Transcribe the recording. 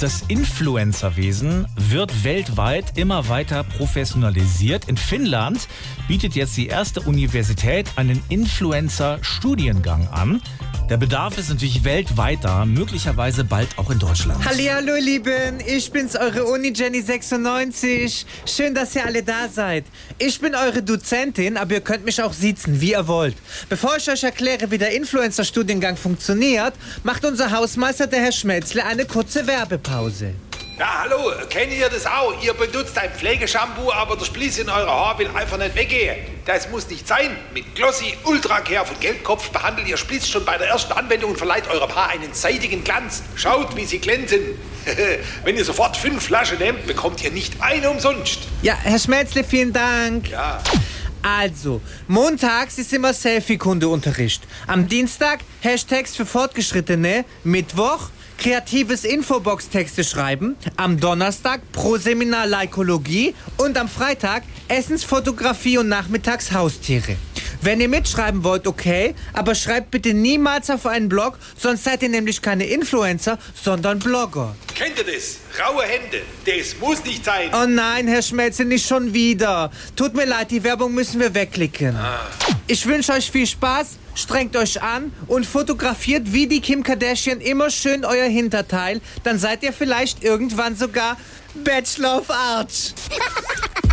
Das Influencerwesen wird weltweit immer weiter professionalisiert. In Finnland bietet jetzt die erste Universität einen Influencer-Studiengang an. Der Bedarf ist natürlich weltweit da, möglicherweise bald auch in Deutschland. Hallihallo, ihr Lieben. Ich bin's, eure Uni Jenny 96. Schön, dass ihr alle da seid. Ich bin eure Dozentin, aber ihr könnt mich auch siezen, wie ihr wollt. Bevor ich euch erkläre, wie der Influencer-Studiengang funktioniert, macht unser Hausmeister, der Herr Schmelzle, eine kurze Werbepause. Ja, hallo, kennt ihr das auch? Ihr benutzt ein Pflegeshampoo, aber der Spliss in eurer Haar will einfach nicht weggehen. Das muss nicht sein. Mit Glossy Ultra Care von Gelbkopf behandelt ihr Spliss schon bei der ersten Anwendung und verleiht eurem Haar einen seidigen Glanz. Schaut, wie sie glänzen. Wenn ihr sofort fünf Flaschen nehmt, bekommt ihr nicht eine umsonst. Ja, Herr Schmelzle, vielen Dank. Ja. Also, montags ist immer Selfie-Kundeunterricht. Am Dienstag Hashtags für Fortgeschrittene. Mittwoch kreatives Infobox-Texte schreiben. Am Donnerstag Pro-Seminar Laikologie. Und am Freitag Essensfotografie und nachmittags Haustiere. Wenn ihr mitschreiben wollt, okay, aber schreibt bitte niemals auf einen Blog, sonst seid ihr nämlich keine Influencer, sondern Blogger. Kennt ihr das? Raue Hände. Das muss nicht sein. Oh nein, Herr Schmelze, nicht schon wieder. Tut mir leid, die Werbung müssen wir wegklicken. Ich wünsche euch viel Spaß, strengt euch an und fotografiert wie die Kim Kardashian immer schön euer Hinterteil. Dann seid ihr vielleicht irgendwann sogar Bachelor of Arts.